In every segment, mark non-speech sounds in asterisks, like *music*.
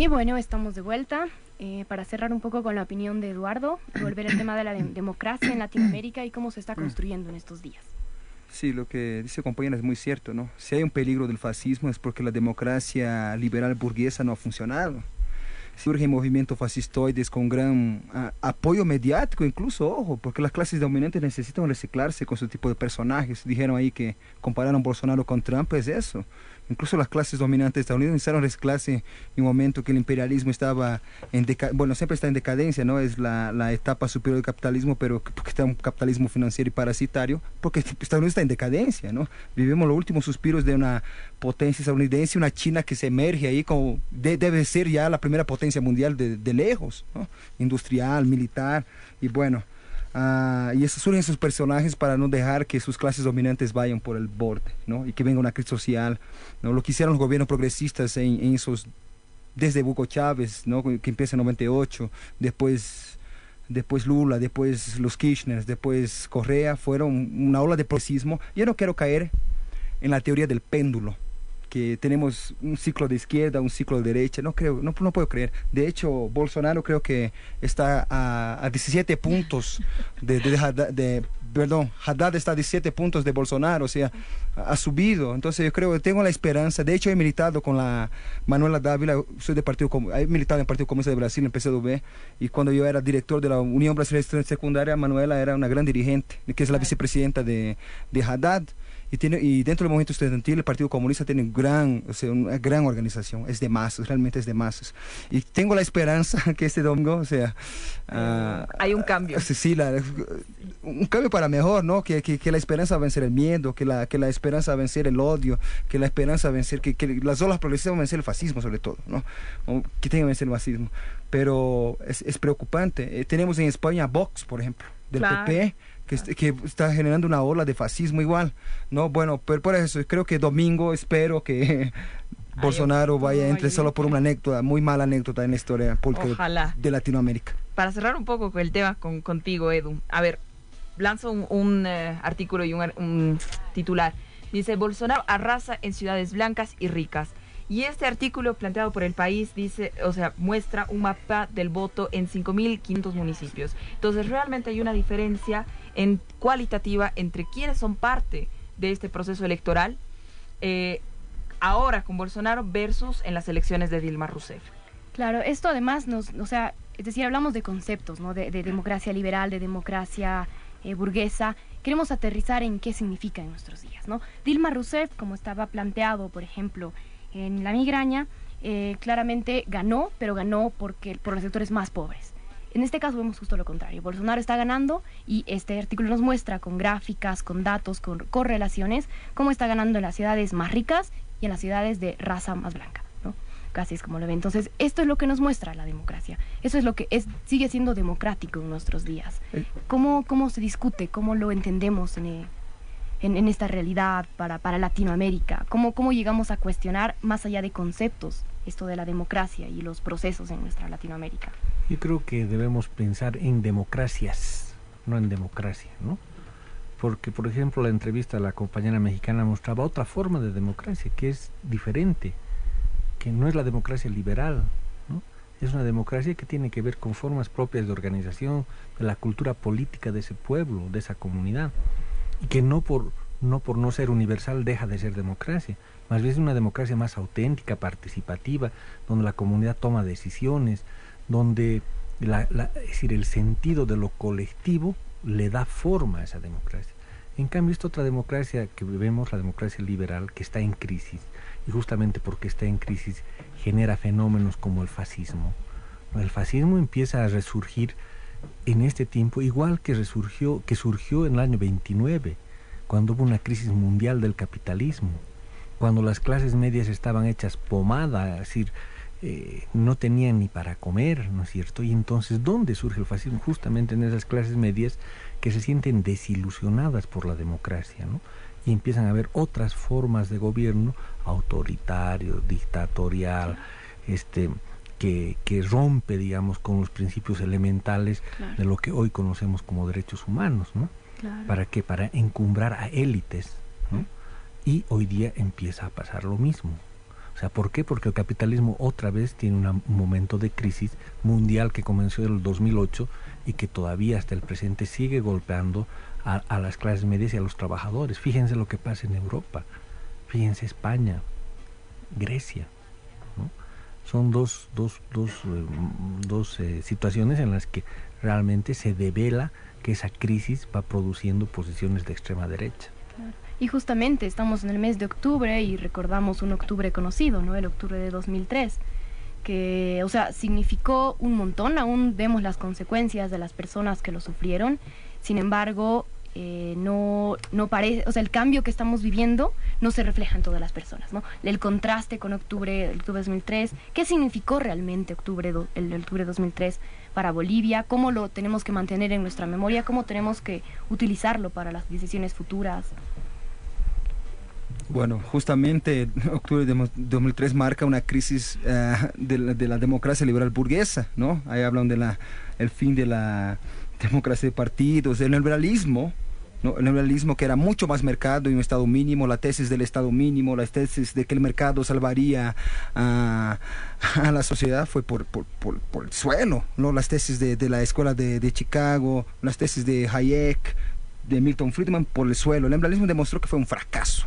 Y bueno, estamos de vuelta. Eh, para cerrar un poco con la opinión de Eduardo, volver al tema de la democracia en Latinoamérica y cómo se está construyendo en estos días. Sí, lo que dice compañera es muy cierto, ¿no? Si hay un peligro del fascismo es porque la democracia liberal burguesa no ha funcionado surgen movimientos fascistoides con gran uh, apoyo mediático, incluso, ojo, porque las clases dominantes necesitan reciclarse con ese tipo de personajes. Dijeron ahí que compararon Bolsonaro con Trump, es eso. Incluso las clases dominantes de Estados Unidos necesitaron reciclarse en un momento que el imperialismo estaba en bueno, siempre está en decadencia, ¿no? Es la, la etapa superior del capitalismo, pero porque está un capitalismo financiero y parasitario, porque Estados Unidos está en decadencia, ¿no? Vivimos los últimos suspiros de una potencia estadounidense, una China que se emerge ahí como debe ser ya la primera potencia mundial de, de lejos, ¿no? Industrial, militar, y bueno, Uh, y surgen esos personajes para no dejar que sus clases dominantes vayan por el borde, ¿no? Y que venga una crisis social, ¿no? Lo que hicieron los gobiernos progresistas en, en esos, desde Hugo Chávez, ¿no? Que empieza en 98, después, después Lula, después los Kirchner, después Correa, fueron una ola de progresismo. Yo no quiero caer en la teoría del péndulo, que tenemos un ciclo de izquierda, un ciclo de derecha, no creo, no, no puedo creer. De hecho, Bolsonaro creo que está a, a 17 puntos de, de, de, perdón, Haddad está a 17 puntos de Bolsonaro, o sea, ha subido. Entonces yo creo tengo la esperanza. De hecho, he militado con la Manuela Dávila, soy de partido, he militado en el Partido Comunista de Brasil, en PCdoB, y cuando yo era director de la Unión Brasileña Secundaria, Manuela era una gran dirigente, que es la vicepresidenta de, de Haddad. Y, tiene, y dentro del movimiento estudiantil el Partido Comunista tiene gran, o sea, una gran organización, es de masas, realmente es de masas. Y tengo la esperanza *laughs* que este domingo, o sea... Uh, Hay un cambio. Sí, la, un cambio para mejor, ¿no? Que, que, que, la esperanza va a vencer el miedo, que la, que la esperanza va a vencer el odio, que la esperanza va a vencer, que, que las olas progresistas van a vencer el fascismo sobre todo, ¿no? O que tengan que vencer el fascismo. Pero es, es preocupante. Eh, tenemos en España Vox, por ejemplo, del claro. PP que, está generando una ola de fascismo igual, ¿no? Bueno, pero por eso creo que domingo espero que Bolsonaro vaya a entrar solo por una anécdota, muy mala anécdota en la historia de Latinoamérica. Para cerrar un poco el tema con, contigo, Edu, a ver, lanzo un, eh, artículo y un, un titular. Dice, Bolsonaro arrasa en ciudades blancas y ricas. Y este artículo planteado por el país dice, o sea, muestra un mapa del voto en 5.500 municipios. Entonces, realmente hay una diferencia en cualitativa entre quienes son parte de este proceso electoral eh, ahora con Bolsonaro versus en las elecciones de Dilma Rousseff. Claro, esto además nos, o sea, es decir, hablamos de conceptos, ¿no? De, democracia liberal, de democracia eh, burguesa. Queremos aterrizar en qué significa en nuestros días, ¿no? Dilma Rousseff, como estaba planteado, por ejemplo, en la migraña, eh, claramente ganó, pero ganó porque, por los sectores más pobres. En este caso vemos justo lo contrario. Bolsonaro está ganando y este artículo nos muestra con gráficas, con datos, con correlaciones, cómo está ganando en las ciudades más ricas y en las ciudades de raza más blanca. ¿no? Casi es como lo ve. Entonces, esto es lo que nos muestra la democracia. Eso es lo que es, sigue siendo democrático en nuestros días. Eh. ¿Cómo, cómo se discute? ¿Cómo lo entendemos en, en, esta realidad para, para Latinoamérica? ¿Cómo, ¿Cómo llegamos a cuestionar más allá de conceptos esto de la democracia y los procesos en nuestra Latinoamérica? Yo creo que debemos pensar en democracias, no en democracia, ¿no? Porque, por ejemplo, la entrevista a la compañera mexicana mostraba otra forma de democracia, que es diferente, que no es la democracia liberal. Es una democracia que tiene que ver con formas propias de organización, de la cultura política de ese pueblo, de esa comunidad y que no por no por no ser universal deja de ser democracia, más bien es una democracia más auténtica, participativa, donde la comunidad toma decisiones, donde la, es decir, el sentido de lo colectivo le da forma a esa democracia. En cambio, esta otra democracia que vemos, la democracia liberal, que está en crisis, y justamente porque está en crisis genera fenómenos como el fascismo. El fascismo empieza a resurgir en este tiempo, igual que resurgió, que surgió en el año 29, cuando hubo una crisis mundial del capitalismo, cuando las clases medias estaban hechas pomada, es decir, eh, no tenían ni para comer, ¿no es cierto? Y entonces, ¿dónde surge el fascismo? Justamente en esas clases medias que se sienten desilusionadas por la democracia, ¿no? Y empiezan a haber otras formas de gobierno autoritario, dictatorial, este, que, que, rompe, digamos, con los principios elementales de lo que hoy conocemos como derechos humanos, ¿no? ¿Para qué? Para encumbrar a élites, ¿no? Y hoy día empieza a pasar lo mismo. O sea, ¿por qué? Porque el capitalismo otra vez tiene un momento de crisis mundial que comenzó en el 2008 y que todavía hasta el presente sigue golpeando a, las clases medias y a los trabajadores. Fíjense lo que pasa en Europa, fíjense España, Grecia. Son dos, dos, dos, eh, dos eh, situaciones en las que realmente se devela que esa crisis va produciendo posiciones de extrema derecha. Y justamente estamos en el mes de octubre y recordamos un octubre conocido, ¿no? El octubre de 2003, que, o sea, significó un montón, aún vemos las consecuencias de las personas que lo sufrieron, sin embargo, eh, no, no parece, o sea, el cambio que estamos viviendo no se refleja en todas las personas, ¿no? El contraste con octubre, octubre 2003, ¿qué significó realmente octubre el octubre 2003 para Bolivia? ¿Cómo lo tenemos que mantener en nuestra memoria? ¿Cómo tenemos que utilizarlo para las decisiones futuras? Bueno, justamente octubre de 2003 marca una crisis eh, de, la, democracia liberal burguesa, ¿no? Ahí hablan de la fin de la democracia de partidos, el liberalismo, ¿no? el liberalismo que era mucho más mercado y un Estado mínimo, la tesis del Estado mínimo, la tesis de que el mercado salvaría a, *laughs* la sociedad fue por, el suelo, ¿no? las tesis de, la escuela de, Chicago, las tesis de Hayek, de Milton Friedman por el suelo. El liberalismo demostró que fue un fracaso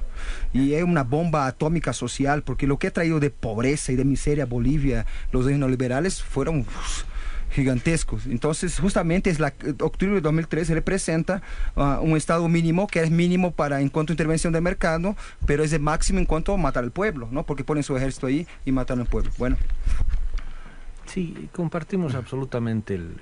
y es una bomba atómica social porque lo que ha traído de pobreza y de miseria a Bolivia los neoliberales fueron gigantescos. Entonces, justamente es la octubre de 2013 representa uh, un estado mínimo que es mínimo para en cuanto a intervención de mercado, pero es de máximo en cuanto a matar al pueblo, ¿no? Porque ponen su ejército ahí y matan al pueblo. Bueno. Sí, compartimos absolutamente el,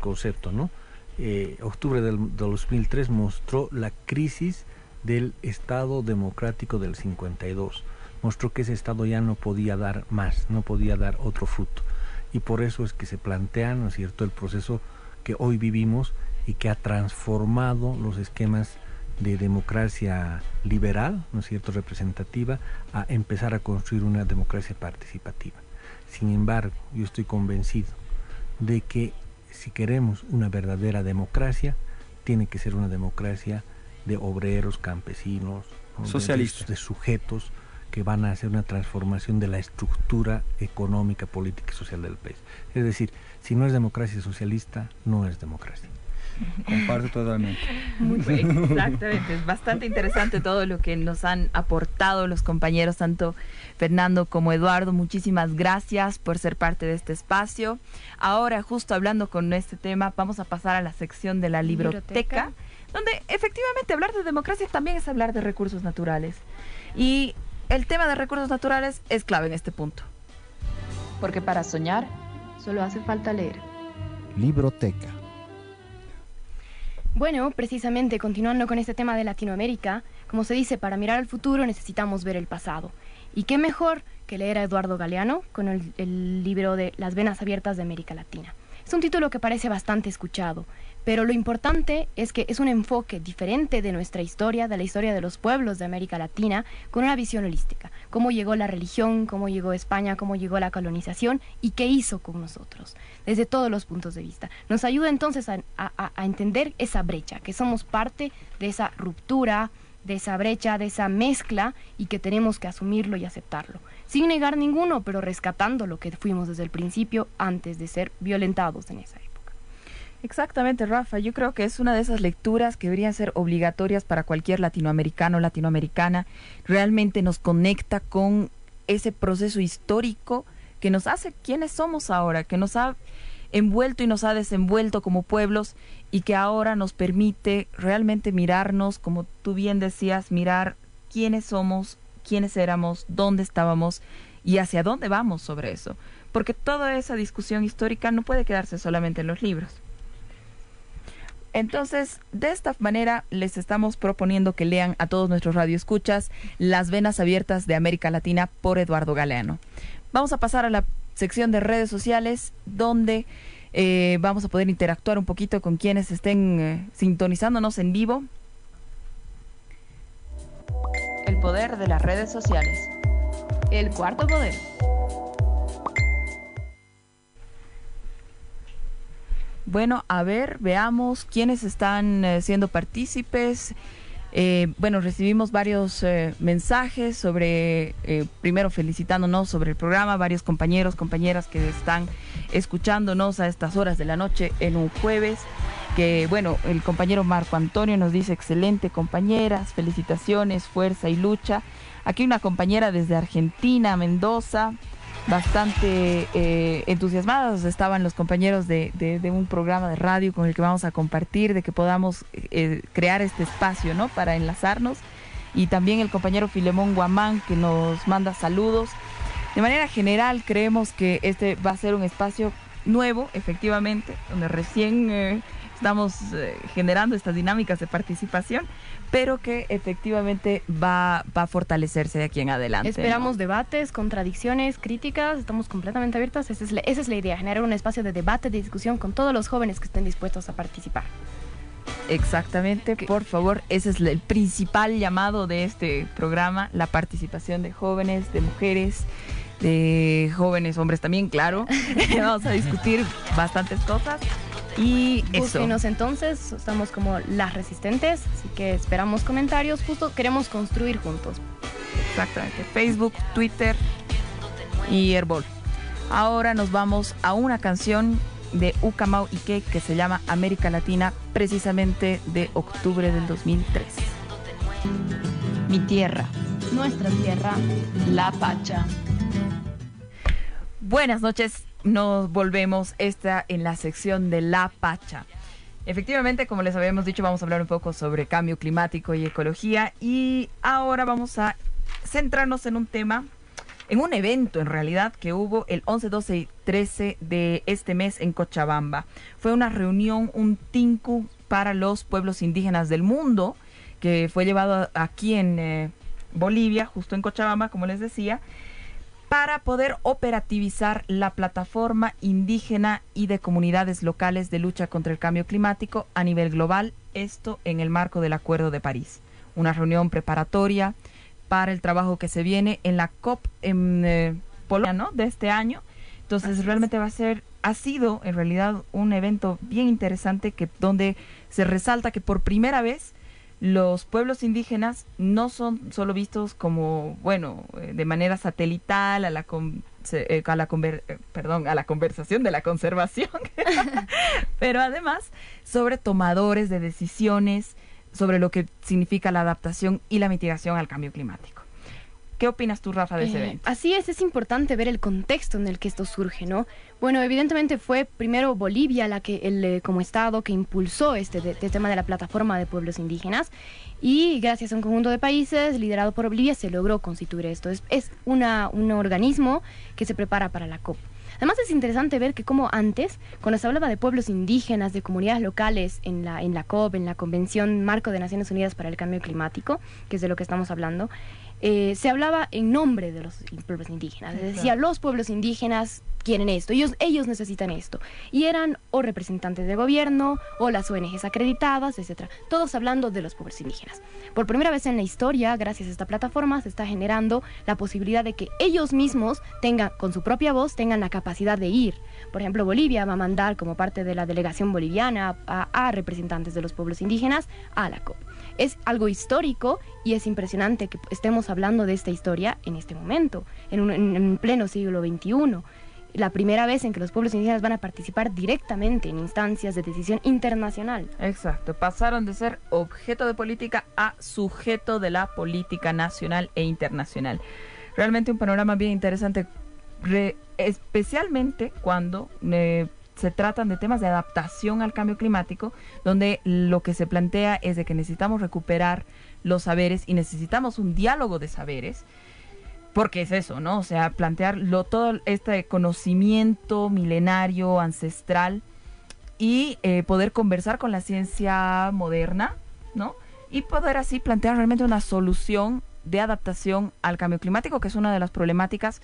concepto, ¿no? Eh, octubre del, 2003 mostró la crisis del Estado democrático del 52. Mostró que ese Estado ya no podía dar más, no podía dar otro fruto y por eso es que se plantea, ¿no es cierto?, el proceso que hoy vivimos y que ha transformado los esquemas de democracia liberal, ¿no es cierto?, representativa, a empezar a construir una democracia participativa. Sin embargo, yo estoy convencido de que si queremos una verdadera democracia, tiene que ser una democracia de obreros, campesinos, socialistas, de sujetos que van a hacer una transformación de la estructura económica, política y social del país. Es decir, si no es democracia socialista, no es democracia. Comparto totalmente. Muy bien, exactamente. Es bastante interesante todo lo que nos han aportado los compañeros, tanto Fernando como Eduardo. Muchísimas gracias por ser parte de este espacio. Ahora, justo hablando con este tema, vamos a pasar a la sección de la libroteca, donde efectivamente hablar de democracia también es hablar de recursos naturales. Y el tema de recursos naturales es clave en este punto. Porque para soñar solo hace falta leer. Libroteca. Bueno, precisamente continuando con este tema de Latinoamérica, como se dice, para mirar al futuro necesitamos ver el pasado. ¿Y qué mejor que leer a Eduardo Galeano con el, el libro de Las venas abiertas de América Latina? Es un título que parece bastante escuchado, pero lo importante es que es un enfoque diferente de nuestra historia, de la historia de los pueblos de América Latina, con una visión holística. Cómo llegó la religión, cómo llegó España, cómo llegó la colonización y qué hizo con nosotros, desde todos los puntos de vista. Nos ayuda entonces a, entender esa brecha, que somos parte de esa ruptura, de esa brecha, de esa mezcla y que tenemos que asumirlo y aceptarlo, sin negar ninguno, pero rescatando lo que fuimos desde el principio antes de ser violentados en esa época. Exactamente, Rafa. Yo creo que es una de esas lecturas que deberían ser obligatorias para cualquier latinoamericano o latinoamericana. Realmente nos conecta con ese proceso histórico que nos hace quienes somos ahora, que nos ha envuelto y nos ha desenvuelto como pueblos y que ahora nos permite realmente mirarnos, como tú bien decías, mirar quiénes somos, quiénes éramos, dónde estábamos y hacia dónde vamos sobre eso. Porque toda esa discusión histórica no puede quedarse solamente en los libros. Entonces, de esta manera les estamos proponiendo que lean a todos nuestros radioescuchas Las Venas Abiertas de América Latina por Eduardo Galeano. Vamos a pasar a la sección de redes sociales donde eh, vamos a poder interactuar un poquito con quienes estén eh, sintonizándonos en vivo. El poder de las redes sociales. El cuarto poder. Bueno, a ver, veamos quiénes están eh, siendo partícipes. Eh, bueno, recibimos varios eh, mensajes sobre, eh, primero felicitándonos sobre el programa, varios compañeros, compañeras que están escuchándonos a estas horas de la noche en un jueves. Que bueno, el compañero Marco Antonio nos dice excelente compañeras, felicitaciones, fuerza y lucha. Aquí una compañera desde Argentina, Mendoza, bastante eh, entusiasmados estaban los compañeros de, de, un programa de radio con el que vamos a compartir, de que podamos eh, crear este espacio, ¿no? Para enlazarnos. Y también el compañero Filemón Guamán que nos manda saludos. De manera general, creemos que este va a ser un espacio nuevo, efectivamente, donde recién eh, estamos generando estas dinámicas de participación, pero que efectivamente va, va a fortalecerse de aquí en adelante. Esperamos debates, contradicciones, críticas, estamos completamente abiertas. Esa es, la, esa es la idea, generar un espacio de debate, de discusión con todos los jóvenes que estén dispuestos a participar. Exactamente, por favor, ese es el principal llamado de este programa, la participación de jóvenes, de mujeres, de jóvenes hombres también, claro. *laughs* *laughs* Vamos a discutir bastantes cosas y Búsquenos entonces, estamos como las resistentes, así que esperamos comentarios, justo queremos construir juntos. Exactamente, Facebook, Twitter y Herbol. Ahora nos vamos a una canción de Ucamau Ike que se llama América Latina, precisamente de octubre del 2003. Mi tierra. Nuestra tierra. La Pacha. Buenas noches, nos volvemos esta en la sección de La Pacha. Efectivamente, como les habíamos dicho, vamos a hablar un poco sobre cambio climático y ecología y ahora vamos a centrarnos en un tema, en un evento en realidad que hubo el 11, 12 y 13 de este mes en Cochabamba. Fue una reunión, un tinku para los pueblos indígenas del mundo que fue llevado aquí en eh, Bolivia, justo en Cochabamba, como les decía para poder operativizar la plataforma indígena y de comunidades locales de lucha contra el cambio climático a nivel global, esto en el marco del Acuerdo de París. Una reunión preparatoria para el trabajo que se viene en la COP en eh, Polonia ¿no? de este año. Entonces realmente va a ser, ha sido en realidad un evento bien interesante que donde se resalta que por primera vez los pueblos indígenas no son solo vistos como, bueno, eh, de manera satelital a la, eh, la, eh, perdón, a la conversación de la conservación, *laughs* pero además sobre tomadores de decisiones, sobre lo que significa la adaptación y la mitigación al cambio climático. ¿Qué opinas tú, Rafa, de ese evento? Así es, es importante ver el contexto en el que esto surge, ¿no? Bueno, evidentemente fue primero Bolivia la que, el, eh, como Estado, que impulsó este, este, tema de la plataforma de pueblos indígenas y gracias a un conjunto de países liderado por Bolivia se logró constituir esto. Es, es una, un organismo que se prepara para la COP. Además es interesante ver que como antes, cuando se hablaba de pueblos indígenas, de comunidades locales en la, en la COP, en la Convención Marco de Naciones Unidas para el Cambio Climático, que es de lo que estamos hablando, eh, se hablaba en nombre de los pueblos indígenas. Se decía, los pueblos indígenas quieren esto, ellos, ellos necesitan esto. Y eran o representantes de gobierno o las ONGs acreditadas, etcétera. Todos hablando de los pueblos indígenas. Por primera vez en la historia, gracias a esta plataforma, se está generando la posibilidad de que ellos mismos tengan, con su propia voz, tengan la capacidad de ir. Por ejemplo, Bolivia va a mandar como parte de la delegación boliviana a representantes de los pueblos indígenas a la COP es algo histórico y es impresionante que estemos hablando de esta historia en este momento, en, un, en, pleno siglo XXI. La primera vez en que los pueblos indígenas van a participar directamente en instancias de decisión internacional. Exacto, pasaron de ser objeto de política a sujeto de la política nacional e internacional. Realmente un panorama bien interesante, especialmente cuando eh, se tratan de temas de adaptación al cambio climático, donde lo que se plantea es de que necesitamos recuperar los saberes y necesitamos un diálogo de saberes, porque es eso, ¿no? O sea, plantear todo este conocimiento milenario, ancestral, y eh, poder conversar con la ciencia moderna, ¿no? Y poder así plantear realmente una solución de adaptación al cambio climático, que es una de las problemáticas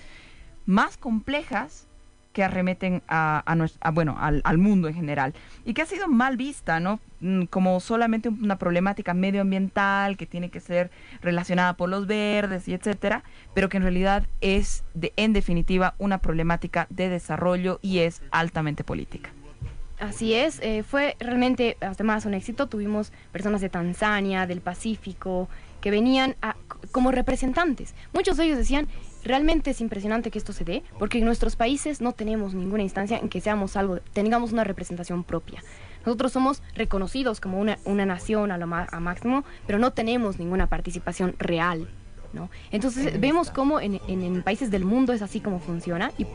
más complejas que arremeten a, bueno, al, mundo en general y que ha sido mal vista, ¿no? Mm, como solamente una problemática medioambiental que tiene que ser relacionada por los verdes y etcétera, pero que en realidad es de, en definitiva una problemática de desarrollo y es altamente política. Así es, eh, fue realmente además un éxito. Tuvimos personas de Tanzania, del Pacífico, que venían a- como representantes. Muchos de ellos decían, realmente es impresionante que esto se dé, porque en nuestros países no tenemos ninguna instancia en que seamos algo, tengamos una representación propia. Nosotros somos reconocidos como una, una nación a lo ma- a máximo, pero no tenemos ninguna participación real. ¿no? Entonces vemos cómo en, en- en países del mundo es así como funciona y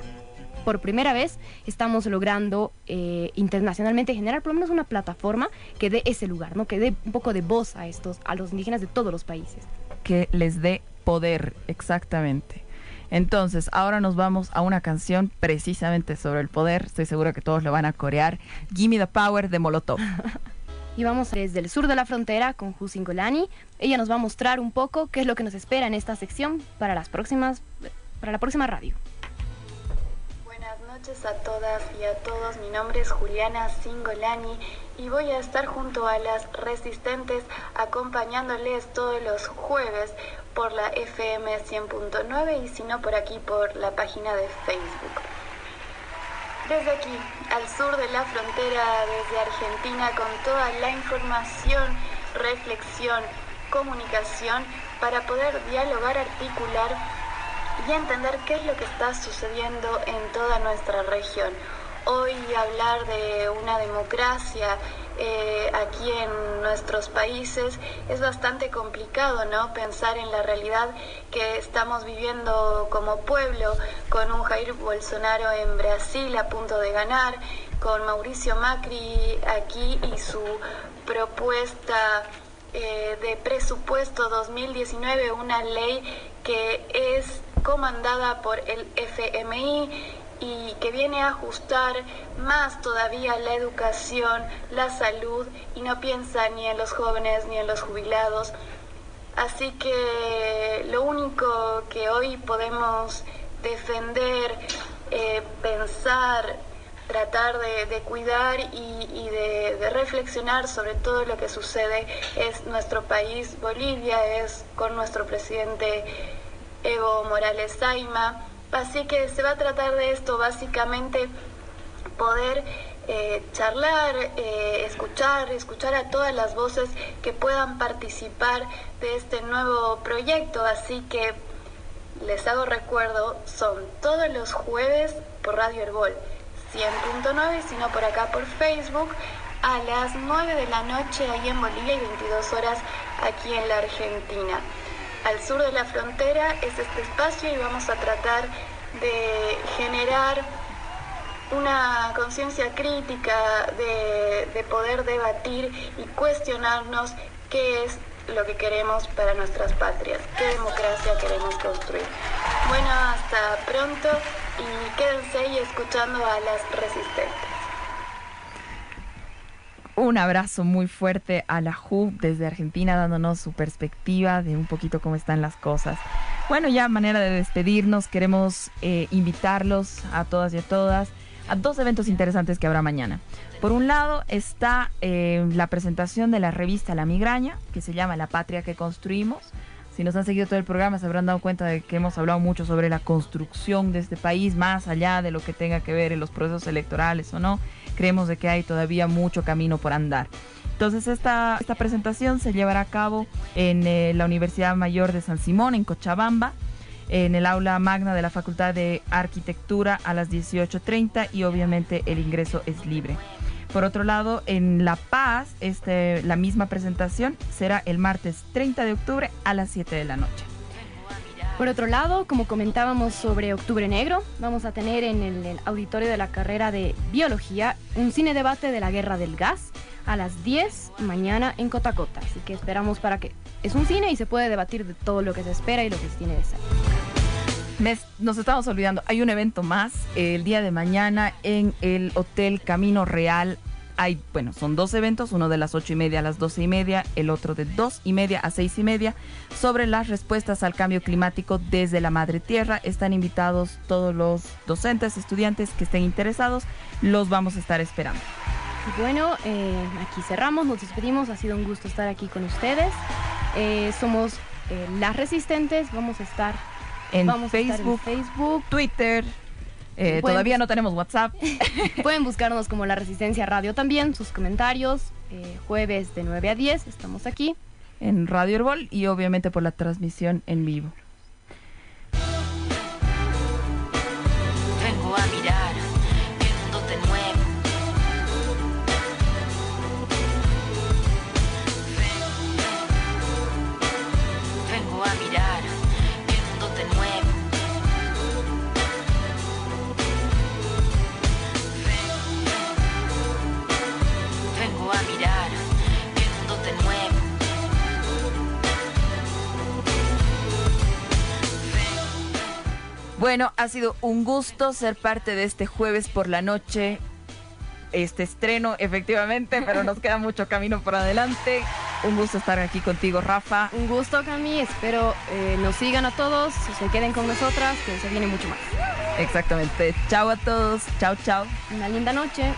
por primera vez estamos logrando eh, internacionalmente generar por lo menos una plataforma que dé ese lugar, ¿no? que dé un poco de voz a estos, a los indígenas de todos los países. que les dé poder, exactamente. Entonces, ahora nos vamos a una canción precisamente sobre el poder. Estoy segura que todos lo van a corear. Gimme the Power de Molotov. *laughs* Y vamos desde el sur de la frontera con Husin Golani. Ella nos va a mostrar un poco qué es lo que nos espera en esta sección para las próximas, para la próxima radio. Noches a todas y a todos. Mi nombre es Juliana Singolani y voy a estar junto a las resistentes acompañándoles todos los jueves por la FM 100.9 y si no por aquí por la página de Facebook. Desde aquí, al sur de la frontera, desde Argentina, con toda la información, reflexión, comunicación, para poder dialogar, articular y entender qué es lo que está sucediendo en toda nuestra región. Hoy hablar de una democracia eh, aquí en nuestros países es bastante complicado, ¿no? Pensar en la realidad que estamos viviendo como pueblo, con un Jair Bolsonaro en Brasil a punto de ganar, con Mauricio Macri aquí y su propuesta eh, de presupuesto 2019, una ley que es comandada por el FMI y que viene a ajustar más todavía la educación, la salud y no piensa ni en los jóvenes ni en los jubilados. Así que lo único que hoy podemos defender, eh, pensar, tratar de, de cuidar y, y de, de reflexionar sobre todo lo que sucede es nuestro país, Bolivia, es con nuestro presidente Evo Morales Saima. Así que se va a tratar de esto, básicamente poder eh, charlar, eh, escuchar, escuchar a todas las voces que puedan participar de este nuevo proyecto. Así que les hago recuerdo, son todos los jueves por Radio Herbol 100.9 y si no por acá por Facebook a las 9 de la noche ahí en Bolivia y 22 horas aquí en la Argentina al sur de la frontera es este espacio y vamos a tratar de generar una conciencia crítica, de, de, poder debatir y cuestionarnos qué es lo que queremos para nuestras patrias, qué democracia queremos construir. Bueno, hasta pronto y quédense ahí escuchando a las resistentes. Un abrazo muy fuerte a la JU desde Argentina, dándonos su perspectiva de un poquito cómo están las cosas. Bueno, ya manera de despedirnos, queremos eh, invitarlos a todas y a todas a dos eventos interesantes que habrá mañana. Por un lado está eh, la presentación de la revista La Migraña, que se llama La Patria que Construimos. Si nos han seguido todo el programa se habrán dado cuenta de que hemos hablado mucho sobre la construcción de este país, más allá de lo que tenga que ver en los procesos electorales o no. Creemos de que hay todavía mucho camino por andar. Entonces esta, esta presentación se llevará a cabo en eh, la Universidad Mayor de San Simón, en Cochabamba, en el aula magna de la Facultad de Arquitectura a las 18.30 y obviamente el ingreso es libre. Por otro lado, en La Paz, este, la misma presentación será el martes 30 de octubre a las 7 de la noche. Por otro lado, como comentábamos sobre Octubre Negro, vamos a tener en el, auditorio de la carrera de Biología un cine debate de la guerra del gas a las 10 mañana en Cotacota. Así que esperamos para que... Es un cine y se puede debatir de todo lo que se espera y lo que se tiene de ser. Nos estamos olvidando, hay un evento más eh, el día de mañana en el Hotel Camino Real. Hay, bueno, son dos eventos, uno de las ocho y media a las doce y media, el otro de dos y media a seis y media, sobre las respuestas al cambio climático desde la madre tierra. Están invitados todos los docentes, estudiantes que estén interesados, los vamos a estar esperando. Bueno, eh, aquí cerramos, nos despedimos, ha sido un gusto estar aquí con ustedes. Eh, somos las resistentes, vamos a estar en Vamos Facebook, en Facebook, Twitter, Eh, todavía no tenemos WhatsApp. *laughs* Pueden buscarnos como La Resistencia Radio también, sus comentarios, eh, jueves de 9 a 10, estamos aquí. en Radio Herbol y obviamente por la transmisión en vivo. Bueno, ha sido un gusto ser parte de este jueves por la noche. Este estreno, efectivamente, pero nos queda mucho camino por adelante. Un gusto estar aquí contigo, Rafa. Un gusto, Cami, espero eh, nos sigan a todos, se queden con nosotras, que se viene mucho más. Exactamente. Chao a todos. Chao, chao. Una linda noche.